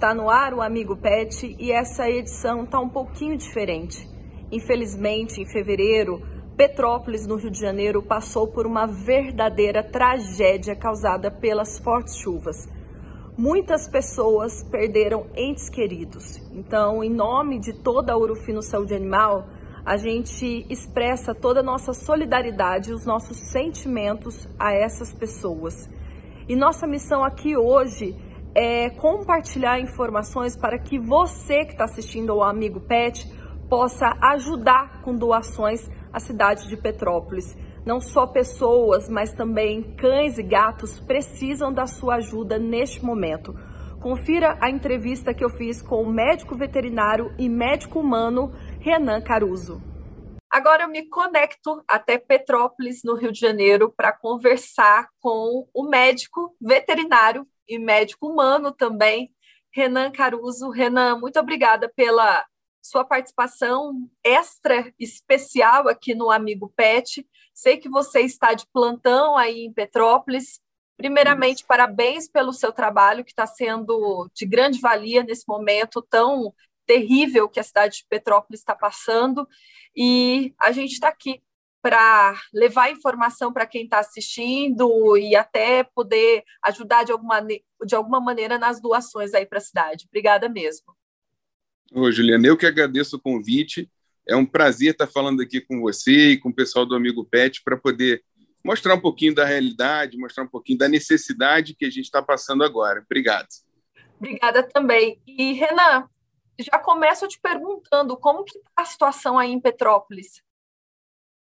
Está no ar o Amigo Pet e essa edição está um pouquinho diferente. Infelizmente, em fevereiro, Petrópolis, no Rio de Janeiro, passou por uma verdadeira tragédia causada pelas fortes chuvas. Muitas pessoas perderam entes queridos. Então, em nome de toda a Urufino Saúde Animal, a gente expressa toda a nossa solidariedade os nossos sentimentos a essas pessoas. E nossa missão aqui hoje é compartilhar informações para que você que está assistindo ao Amigo Pet possa ajudar com doações à cidade de Petrópolis. Não só pessoas, mas também cães e gatos precisam da sua ajuda neste momento. Confira a entrevista que eu fiz com o médico veterinário e médico humano Renan Caruso. Agora eu me conecto até Petrópolis, no Rio de Janeiro, para conversar com o médico veterinário e médico humano também, Renan Caruso. Renan, muito obrigada pela sua participação extra especial aqui no Amigo Pet. Sei que você está de plantão aí em Petrópolis. Primeiramente, parabéns pelo seu trabalho, que está sendo de grande valia nesse momento tão terrível que a cidade de Petrópolis está passando. E a gente está aqui para levar informação para quem está assistindo e até poder ajudar de alguma, de alguma maneira nas doações aí para a cidade. Obrigada mesmo. Ô, Juliana, eu que agradeço o convite. É um prazer estar falando aqui com você e com o pessoal do Amigo Pet para poder mostrar um pouquinho da realidade, mostrar um pouquinho da necessidade que a gente está passando agora. Obrigado. Obrigada também. E, Renan, já começo te perguntando como que está a situação aí em Petrópolis?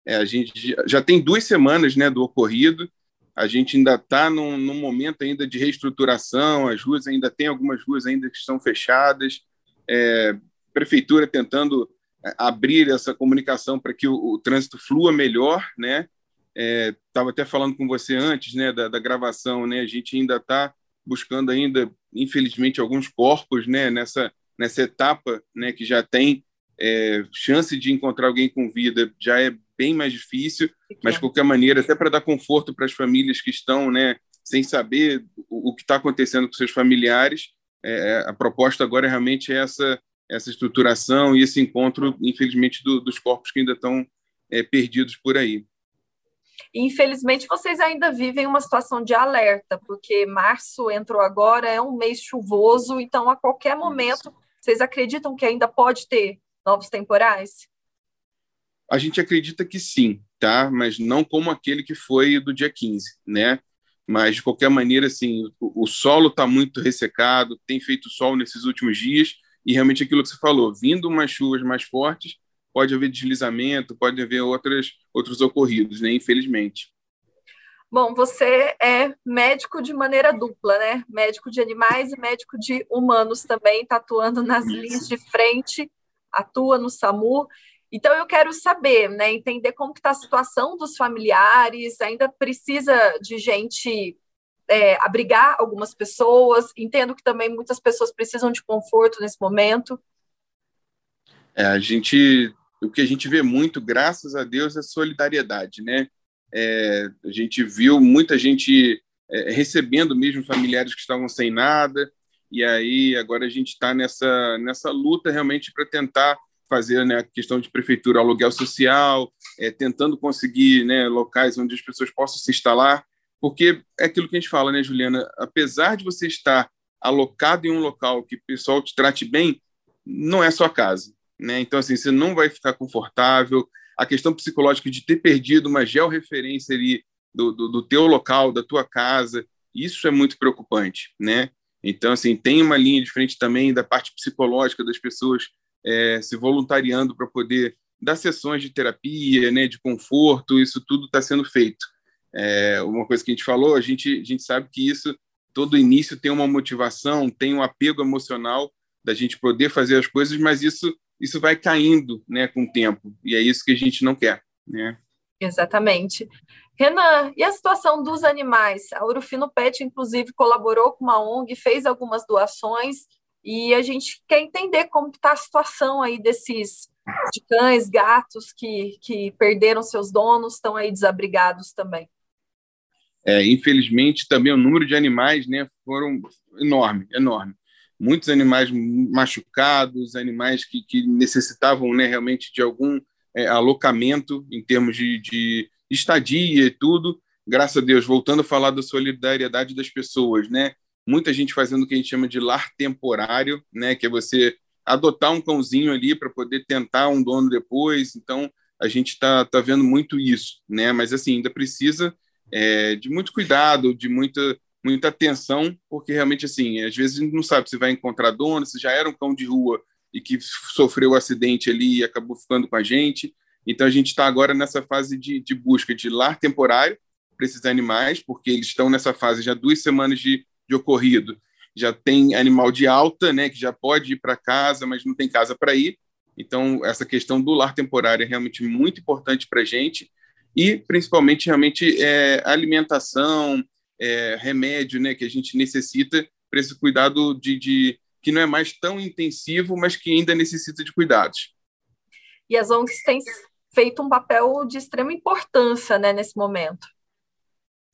É, a gente já tem duas semanas né, do ocorrido, a gente ainda está num, num, momento ainda de reestruturação, as ruas ainda tem algumas ruas ainda que estão fechadas, é, prefeitura tentando é, abrir essa comunicação para que o, o, trânsito flua melhor, né? Estava é, até falando com você antes, né, da, da gravação, né? A gente ainda está buscando ainda, infelizmente, alguns corpos, né, nessa nessa etapa, né, que já tem é, chance de encontrar alguém com vida, já é bem mais difícil, mas de qualquer maneira, até para dar conforto para as famílias que estão, né, sem saber o, o que está acontecendo com seus familiares, é, a proposta agora realmente é essa essa estruturação e esse encontro, infelizmente, do, dos corpos que ainda estão é, perdidos por aí. Infelizmente, vocês ainda vivem uma situação de alerta, porque março entrou agora, é um mês chuvoso, então a qualquer momento, vocês acreditam que ainda pode ter novos temporais? A gente acredita que sim, tá? Mas não como aquele que foi do dia 15, né? Mas de qualquer maneira, assim, o, o solo está muito ressecado, tem feito sol nesses últimos dias e realmente aquilo que você falou, vindo umas chuvas mais fortes, pode haver deslizamento, pode haver outras, outros ocorridos, né? Infelizmente. Bom, você é médico de maneira dupla, né? Médico de animais e médico de humanos também, está atuando nas Isso. linhas de frente, atua no SAMU. Então eu quero saber, né, entender como está a situação dos familiares, ainda precisa de gente é, abrigar algumas pessoas, entendo que também muitas pessoas precisam de conforto nesse momento. É, a gente, o que a gente vê muito, graças a Deus, é solidariedade, né? É, a gente viu muita gente é, recebendo mesmo familiares que estavam sem nada, e aí agora a gente está nessa, nessa luta realmente para tentar fazer né, a questão de prefeitura aluguel social, é, tentando conseguir né, locais onde as pessoas possam se instalar, porque é aquilo que a gente fala, né, Juliana? Apesar de você estar alocado em um local que o pessoal te trate bem, não é sua casa, né? Então, assim, você não vai ficar confortável. A questão psicológica de ter perdido uma georreferência ali do, do, do teu local, da tua casa, isso é muito preocupante, né? Então, assim, tem uma linha de frente também da parte psicológica das pessoas é, se voluntariando para poder dar sessões de terapia, né, de conforto, isso tudo está sendo feito. É, uma coisa que a gente falou, a gente, a gente sabe que isso, todo início tem uma motivação, tem um apego emocional da gente poder fazer as coisas, mas isso, isso vai caindo né, com o tempo, e é isso que a gente não quer. Né? Exatamente. Renan, e a situação dos animais? A Urufino Pet, inclusive, colaborou com uma ONG, fez algumas doações, e a gente quer entender como está a situação aí desses de cães, gatos que, que perderam seus donos, estão aí desabrigados também. É, infelizmente, também o número de animais né, foram enorme, enorme. muitos animais machucados, animais que, que necessitavam né, realmente de algum é, alocamento em termos de, de estadia e tudo. Graças a Deus, voltando a falar da solidariedade das pessoas, né? Muita gente fazendo o que a gente chama de lar temporário, né? Que é você adotar um cãozinho ali para poder tentar um dono depois. Então, a gente está tá vendo muito isso, né? Mas assim, ainda precisa é, de muito cuidado, de muita muita atenção, porque realmente assim, às vezes a gente não sabe se vai encontrar dono, se já era um cão de rua e que sofreu um acidente ali e acabou ficando com a gente. Então a gente está agora nessa fase de, de busca de lar temporário para esses animais, porque eles estão nessa fase já duas semanas de, de ocorrido. Já tem animal de alta, né, que já pode ir para casa, mas não tem casa para ir. Então, essa questão do lar temporário é realmente muito importante para a gente e, principalmente, realmente, é, alimentação, é, remédio, né, que a gente necessita para esse cuidado de, de, que não é mais tão intensivo, mas que ainda necessita de cuidados. E as ONGs têm feito um papel de extrema importância, né, nesse momento.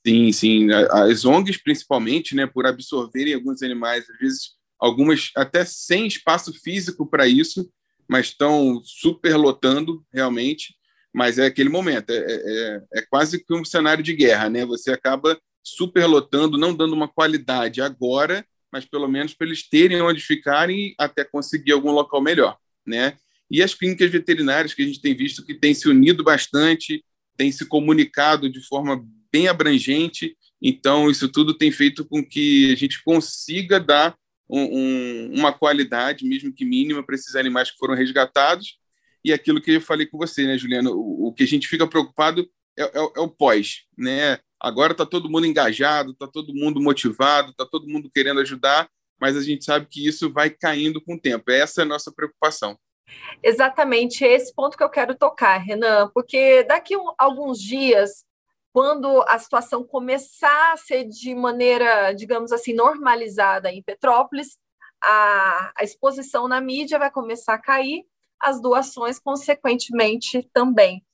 Sim, sim. As ONGs, principalmente, né, por absorverem alguns animais, às vezes algumas até sem espaço físico para isso, mas estão superlotando realmente. Mas é aquele momento, é, é, é, é quase que um cenário de guerra, né? Você acaba superlotando, não dando uma qualidade agora, mas pelo menos para eles terem onde ficarem até conseguir algum local melhor, né? E as clínicas veterinárias que a gente tem visto que têm se unido bastante, têm se comunicado de forma bem abrangente, então isso tudo tem feito com que a gente consiga dar um, uma qualidade, mesmo que mínima, para esses animais que foram resgatados. E aquilo que eu falei com você, né, Juliana? O, o que a gente fica preocupado é, é, é o pós, né? Agora está todo mundo engajado, está todo mundo motivado, está todo mundo querendo ajudar, mas a gente sabe que isso vai caindo com o tempo. Essa é a nossa preocupação. Exatamente esse ponto que eu quero tocar, Renan, porque daqui a alguns dias quando a situação começar a ser de maneira, digamos assim, normalizada em Petrópolis, a, a exposição na mídia vai começar a cair, as doações, consequentemente, também.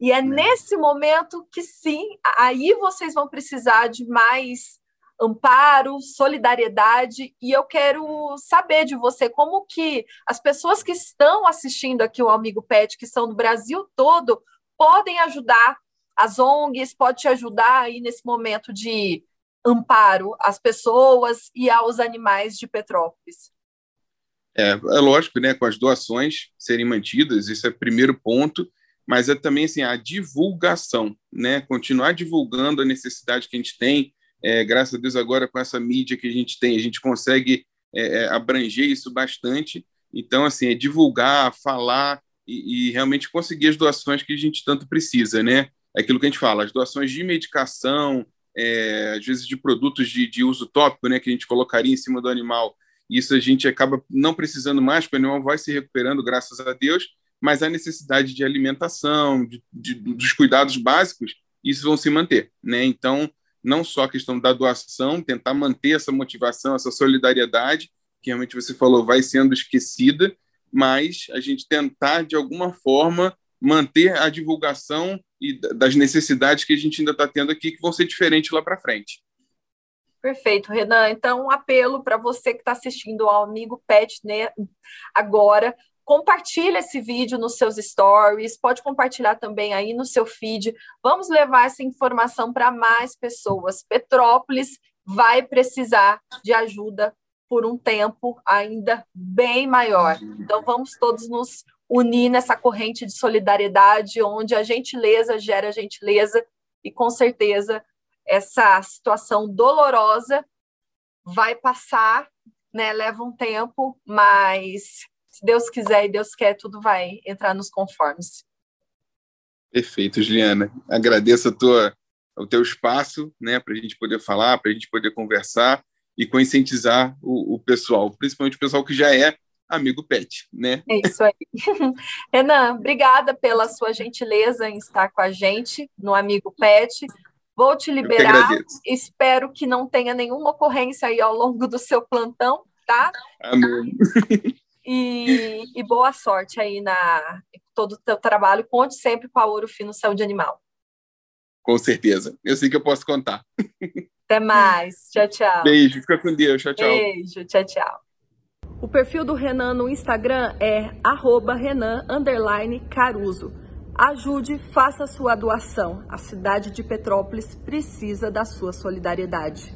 E é, é nesse momento que sim, aí vocês vão precisar de mais amparo, solidariedade, e eu quero saber de você como que as pessoas que estão assistindo aqui o Amigo Pet, que são do Brasil todo, podem ajudar as ONGs pode te ajudar aí nesse momento de amparo às pessoas e aos animais de Petrópolis? É, é lógico, né, com as doações serem mantidas, esse é o primeiro ponto, mas é também assim, a divulgação, né, continuar divulgando a necessidade que a gente tem, é, graças a Deus agora com essa mídia que a gente tem, a gente consegue é, é abranger isso bastante, então assim, é divulgar, falar e, e realmente conseguir as doações que a gente tanto precisa, né, é aquilo que a gente fala, as doações de medicação, é, às vezes de produtos de, de, uso tópico, né, que a gente colocaria em cima do animal, isso a gente acaba não precisando mais, porque o animal vai se recuperando, graças a Deus, mas a necessidade de alimentação, de, de, dos cuidados básicos, isso vão se manter, né? Então, não só a questão da doação, tentar manter essa motivação, essa solidariedade, que realmente você falou vai sendo esquecida, mas a gente tentar, de alguma forma, manter a divulgação e das necessidades que a gente ainda está tendo aqui, que vão ser diferentes lá para frente. Perfeito, Renan. Então, um apelo para você que está assistindo ao Amigo Pet né, agora. Compartilhe esse vídeo nos seus stories, pode compartilhar também aí no seu feed. Vamos levar essa informação para mais pessoas. Petrópolis vai precisar de ajuda por um tempo ainda bem maior. Então, vamos todos nos unir nessa corrente de solidariedade, onde a gentileza gera gentileza, e com certeza essa situação dolorosa vai passar, né? Leva um tempo, mas se Deus quiser e Deus quer, tudo vai entrar nos conformes. Perfeito, Juliana. Agradeço a tua, o teu espaço, né, para a gente poder falar, para a gente poder conversar e conscientizar o, o pessoal, principalmente o pessoal que já é amigo pet, né? É isso aí. Renan, obrigada pela sua gentileza em estar com a gente no Amigo Pet. Vou te liberar. Espero que não tenha nenhuma ocorrência aí ao longo do seu plantão, tá? Amém. E, e boa sorte aí na todo o teu trabalho. Conte sempre com a Ouro Fino Saúde Animal. Com certeza. Eu sei que eu posso contar. Até mais. Tchau, tchau. Beijo. Fica com Deus. Tchau, tchau. Beijo. Tchau, tchau. O perfil do Renan no Instagram é Renan Caruso. Ajude, faça sua doação. A cidade de Petrópolis precisa da sua solidariedade.